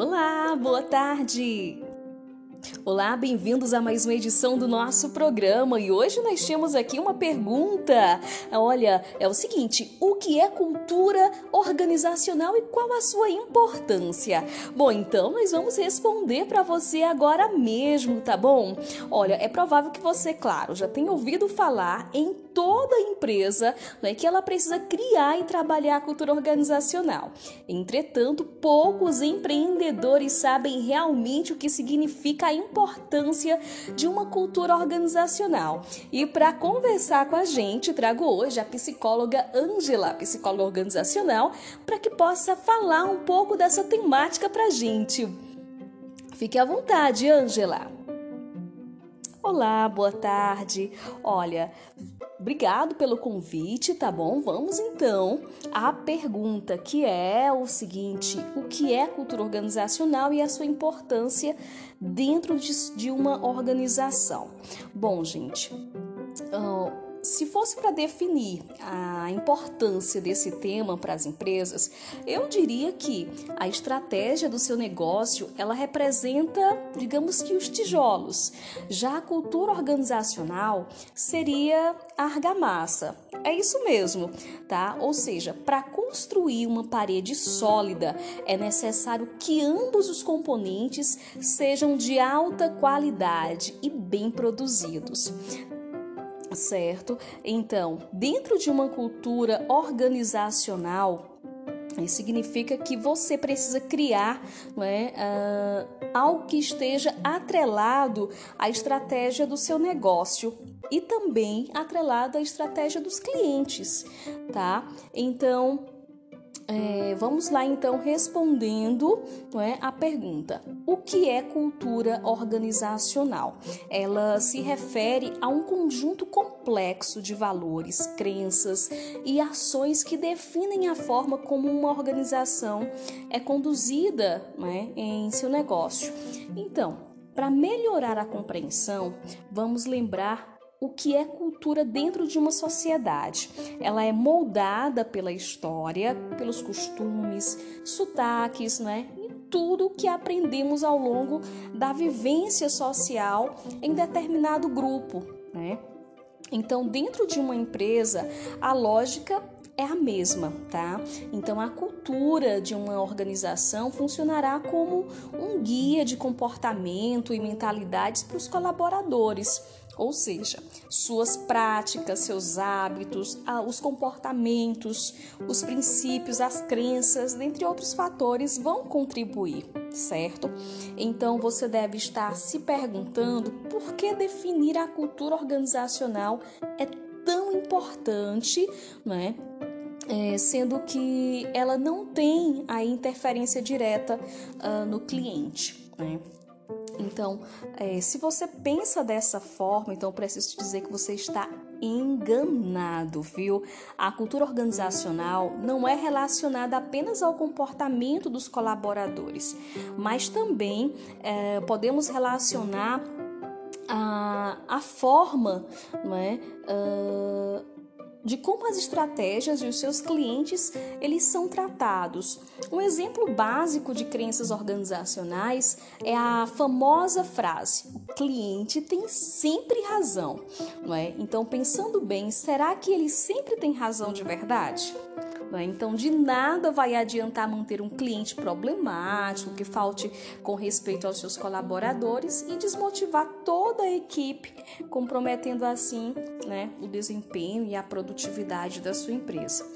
Olá, boa tarde! Olá, bem-vindos a mais uma edição do nosso programa e hoje nós temos aqui uma pergunta. Olha, é o seguinte: o que é cultura organizacional e qual a sua importância? Bom, então nós vamos responder para você agora mesmo, tá bom? Olha, é provável que você, claro, já tenha ouvido falar em toda empresa né, que ela precisa criar e trabalhar a cultura organizacional. Entretanto, poucos empreendedores sabem realmente o que significa a importância de uma cultura organizacional. E para conversar com a gente, trago hoje a psicóloga Angela, psicóloga organizacional, para que possa falar um pouco dessa temática para a gente. Fique à vontade, Angela. Olá, boa tarde. Olha, obrigado pelo convite, tá bom? Vamos então à pergunta que é o seguinte: o que é cultura organizacional e a sua importância dentro de, uma organização? Bom, gente. Uh, se fosse para definir a importância desse tema para as empresas, eu diria que a estratégia do seu negócio, ela representa, digamos que os tijolos. Já a cultura organizacional seria a argamassa. É isso mesmo, tá? Ou seja, para construir uma parede sólida, é necessário que ambos os componentes sejam de alta qualidade e bem produzidos certo? Então, dentro de uma cultura organizacional, significa que você precisa criar não é, uh, algo que esteja atrelado à estratégia do seu negócio e também atrelado à estratégia dos clientes, tá? Então, é, vamos lá então respondendo não é, a pergunta: o que é cultura organizacional? Ela se refere a um conjunto complexo de valores, crenças e ações que definem a forma como uma organização é conduzida é, em seu negócio. Então, para melhorar a compreensão, vamos lembrar o que é cultura dentro de uma sociedade. Ela é moldada pela história, pelos costumes, sotaques, né? E tudo que aprendemos ao longo da vivência social em determinado grupo, né? Então, dentro de uma empresa, a lógica é a mesma, tá? Então a cultura de uma organização funcionará como um guia de comportamento e mentalidades para os colaboradores ou seja, suas práticas, seus hábitos, os comportamentos, os princípios, as crenças, dentre outros fatores, vão contribuir, certo? Então você deve estar se perguntando por que definir a cultura organizacional é tão importante, né? É, sendo que ela não tem a interferência direta uh, no cliente. Né? Então, é, se você pensa dessa forma, então preciso te dizer que você está enganado, viu? A cultura organizacional não é relacionada apenas ao comportamento dos colaboradores, mas também é, podemos relacionar a, a forma, não é? Uh, de como as estratégias e os seus clientes eles são tratados. Um exemplo básico de crenças organizacionais é a famosa frase: o cliente tem sempre razão, não é? Então, pensando bem, será que ele sempre tem razão de verdade? Né? Então, de nada vai adiantar manter um cliente problemático, que falte com respeito aos seus colaboradores e desmotivar toda a equipe, comprometendo assim né, o desempenho e a produtividade da sua empresa.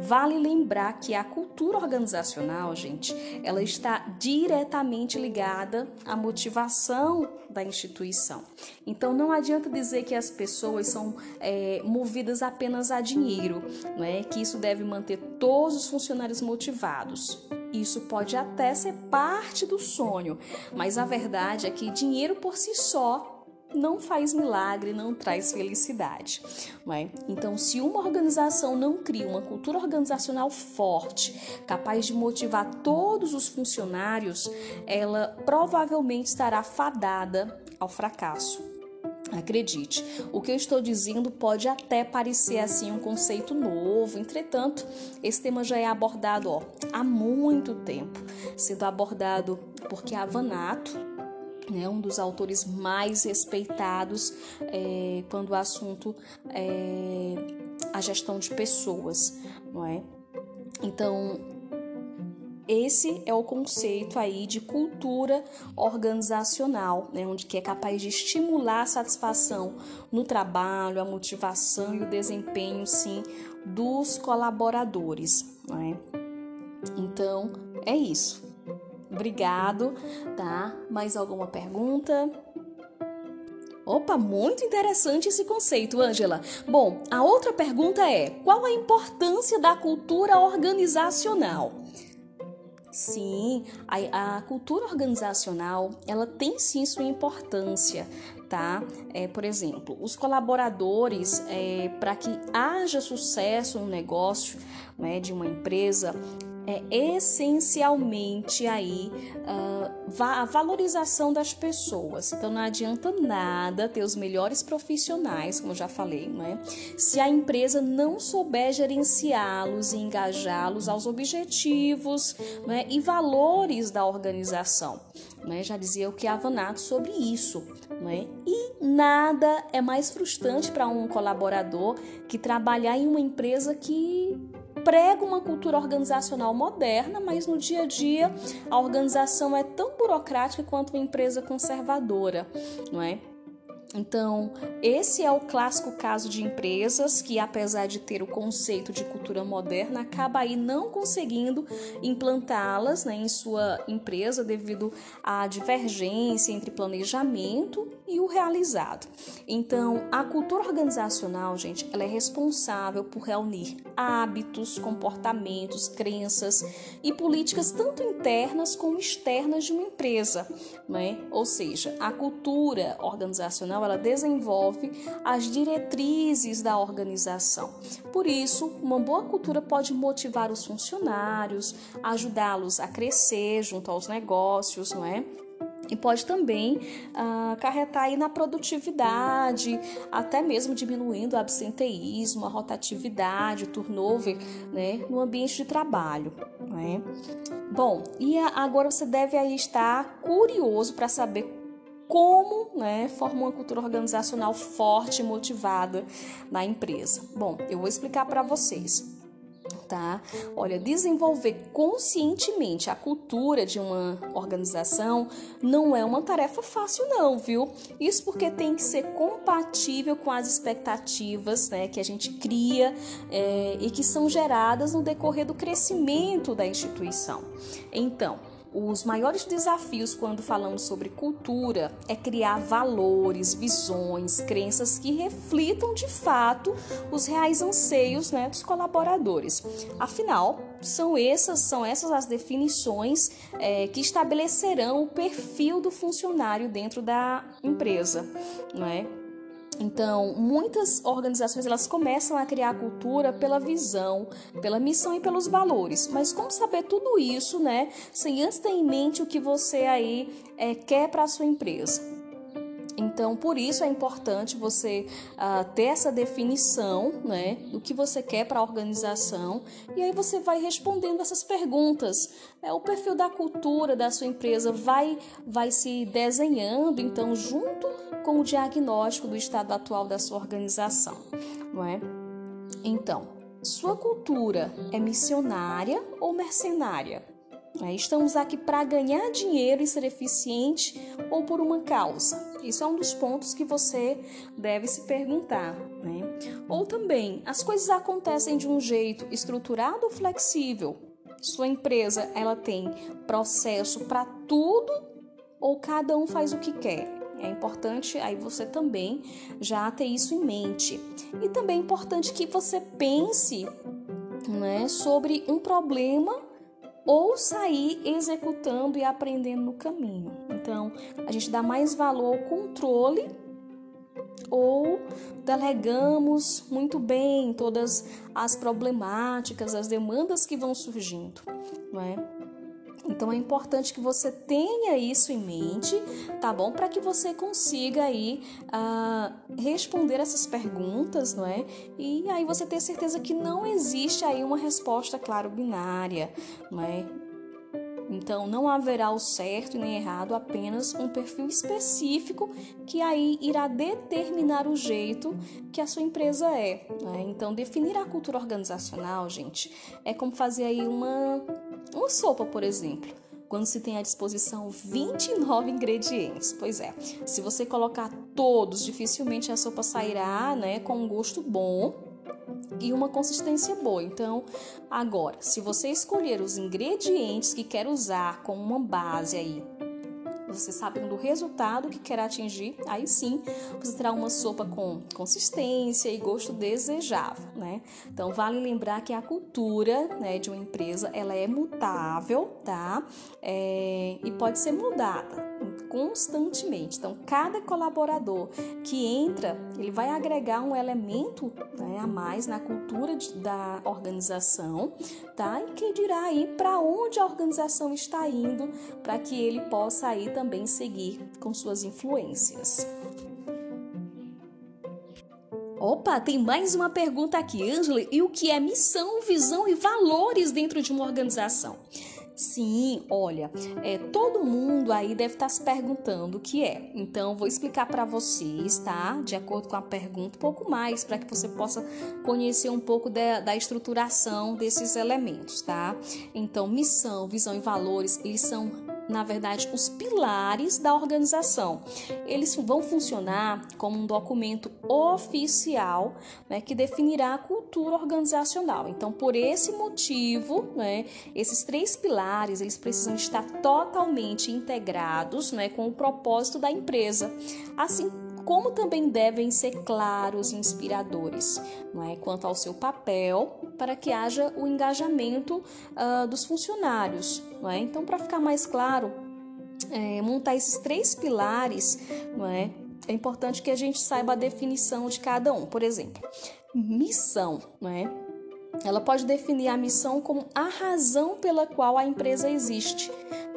Vale lembrar que a cultura organizacional, gente, ela está diretamente ligada à motivação da instituição. Então, não adianta dizer que as pessoas são é, movidas apenas a dinheiro, não é? Que isso deve manter todos os funcionários motivados. Isso pode até ser parte do sonho, mas a verdade é que dinheiro por si só não faz milagre, não traz felicidade. Não é? Então, se uma organização não cria uma cultura organizacional forte, capaz de motivar todos os funcionários, ela provavelmente estará fadada ao fracasso. Acredite, o que eu estou dizendo pode até parecer assim um conceito novo, entretanto, esse tema já é abordado ó, há muito tempo, sendo abordado porque a Vanato, né, um dos autores mais respeitados é, quando o assunto é a gestão de pessoas, não é? Então, esse é o conceito aí de cultura organizacional, né, onde que é capaz de estimular a satisfação no trabalho, a motivação e o desempenho, sim, dos colaboradores. Né? Então, é isso. Obrigado, tá? Mais alguma pergunta? Opa, muito interessante esse conceito, Ângela. Bom, a outra pergunta é: qual a importância da cultura organizacional? Sim, a, a, cultura organizacional ela tem sim sua importância, tá? É, por exemplo, os colaboradores é, para que haja sucesso no negócio né, de uma empresa, é essencialmente aí uh, a valorização das pessoas. Então não adianta nada ter os melhores profissionais, como já falei, né? Se a empresa não souber gerenciá-los e engajá-los aos objetivos né, e valores da organização. Né? Já dizia o que Vanato sobre isso. Né? E nada é mais frustrante para um colaborador que trabalhar em uma empresa que prega uma cultura organizacional moderna, mas no dia a dia a organização é tão burocrática quanto uma empresa conservadora, não é? Então, esse é o clássico caso de empresas que, apesar de ter o conceito de cultura moderna, acaba aí não conseguindo implantá-las né, em sua empresa devido à divergência entre planejamento e o realizado. Então, a cultura organizacional, gente, ela é responsável por reunir hábitos, comportamentos, crenças e políticas tanto internas como externas de uma empresa, né? Ou seja, a cultura organizacional ela desenvolve as diretrizes da organização. Por isso, uma boa cultura pode motivar os funcionários, ajudá-los a crescer junto aos negócios, não é? E pode também ah, acarretar aí na produtividade, até mesmo diminuindo o absenteísmo, a rotatividade, o turnover né, no ambiente de trabalho. Né? Bom, e agora você deve aí estar curioso para saber como né, forma uma cultura organizacional forte e motivada na empresa. Bom, eu vou explicar para vocês. Tá? Olha, desenvolver conscientemente a cultura de uma organização não é uma tarefa fácil, não, viu? Isso porque tem que ser compatível com as expectativas né, que a gente cria é, e que são geradas no decorrer do crescimento da instituição. Então, os maiores desafios quando falamos sobre cultura é criar valores, visões, crenças que reflitam de fato os reais anseios né, dos colaboradores. Afinal, são essas, são essas as definições é, que estabelecerão o perfil do funcionário dentro da empresa, não é? Então, muitas organizações elas começam a criar cultura pela visão, pela missão e pelos valores. Mas como saber tudo isso, né? Sem antes ter em mente o que você aí é, quer para a sua empresa. Então, por isso é importante você uh, ter essa definição né, do que você quer para a organização e aí você vai respondendo essas perguntas. É, o perfil da cultura da sua empresa vai, vai se desenhando, então, junto com o diagnóstico do estado atual da sua organização. Não é? Então, sua cultura é missionária ou mercenária? É, estamos aqui para ganhar dinheiro e ser eficiente ou por uma causa? Isso é um dos pontos que você deve se perguntar. Né? Ou também, as coisas acontecem de um jeito estruturado ou flexível? Sua empresa ela tem processo para tudo ou cada um faz o que quer? É importante aí você também já ter isso em mente. E também é importante que você pense né, sobre um problema ou sair executando e aprendendo no caminho. Então, a gente dá mais valor ao controle ou delegamos muito bem todas as problemáticas, as demandas que vão surgindo, não é? Então é importante que você tenha isso em mente, tá bom? Para que você consiga aí uh, responder essas perguntas, não é? E aí você ter certeza que não existe aí uma resposta, claro, binária, não é? Então, não haverá o certo nem errado, apenas um perfil específico que aí irá determinar o jeito que a sua empresa é. Né? Então, definir a cultura organizacional, gente, é como fazer aí uma, uma sopa, por exemplo quando se tem à disposição 29 ingredientes. Pois é, se você colocar todos, dificilmente a sopa sairá né, com um gosto bom e uma consistência boa. Então, agora, se você escolher os ingredientes que quer usar como uma base aí, você sabendo do resultado que quer atingir, aí sim você terá uma sopa com consistência e gosto desejável, né? Então vale lembrar que a cultura né, de uma empresa ela é mutável, tá? É, e pode ser mudada constantemente. Então, cada colaborador que entra, ele vai agregar um elemento né, a mais na cultura de, da organização, tá? E que dirá aí para onde a organização está indo, para que ele possa aí também seguir com suas influências. Opa, tem mais uma pergunta aqui, Angela. E o que é missão, visão e valores dentro de uma organização? Sim, olha, é, todo mundo aí deve estar se perguntando o que é. Então, vou explicar para vocês, tá? De acordo com a pergunta, um pouco mais, para que você possa conhecer um pouco da, da estruturação desses elementos, tá? Então, missão, visão e valores, eles são na verdade, os pilares da organização. Eles vão funcionar como um documento oficial né, que definirá a cultura organizacional. Então, por esse motivo, né, esses três pilares eles precisam estar totalmente integrados né, com o propósito da empresa, assim como também devem ser claros e inspiradores não é, quanto ao seu papel para que haja o engajamento uh, dos funcionários. Não é? Então, para ficar mais claro, é, montar esses três pilares, não é? É importante que a gente saiba a definição de cada um. Por exemplo, missão, não é? Ela pode definir a missão como a razão pela qual a empresa existe,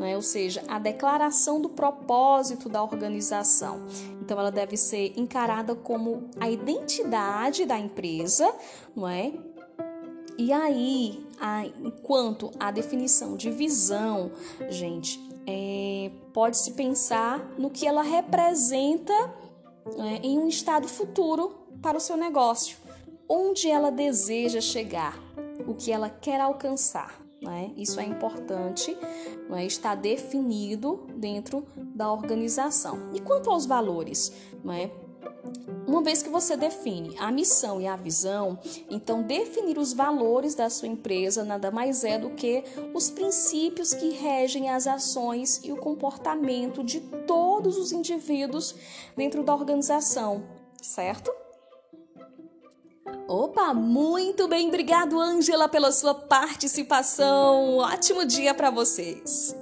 não é? ou seja, a declaração do propósito da organização. Então, ela deve ser encarada como a identidade da empresa, não é? E aí, a, enquanto a definição de visão, gente, é, pode-se pensar no que ela representa é, em um estado futuro para o seu negócio onde ela deseja chegar, o que ela quer alcançar. Né? Isso é importante, né? está definido dentro da organização. E quanto aos valores, né? Uma vez que você define a missão e a visão, então definir os valores da sua empresa nada mais é do que os princípios que regem as ações e o comportamento de todos os indivíduos dentro da organização, certo? Opa, muito bem, obrigado, Ângela, pela sua participação. ótimo dia para vocês.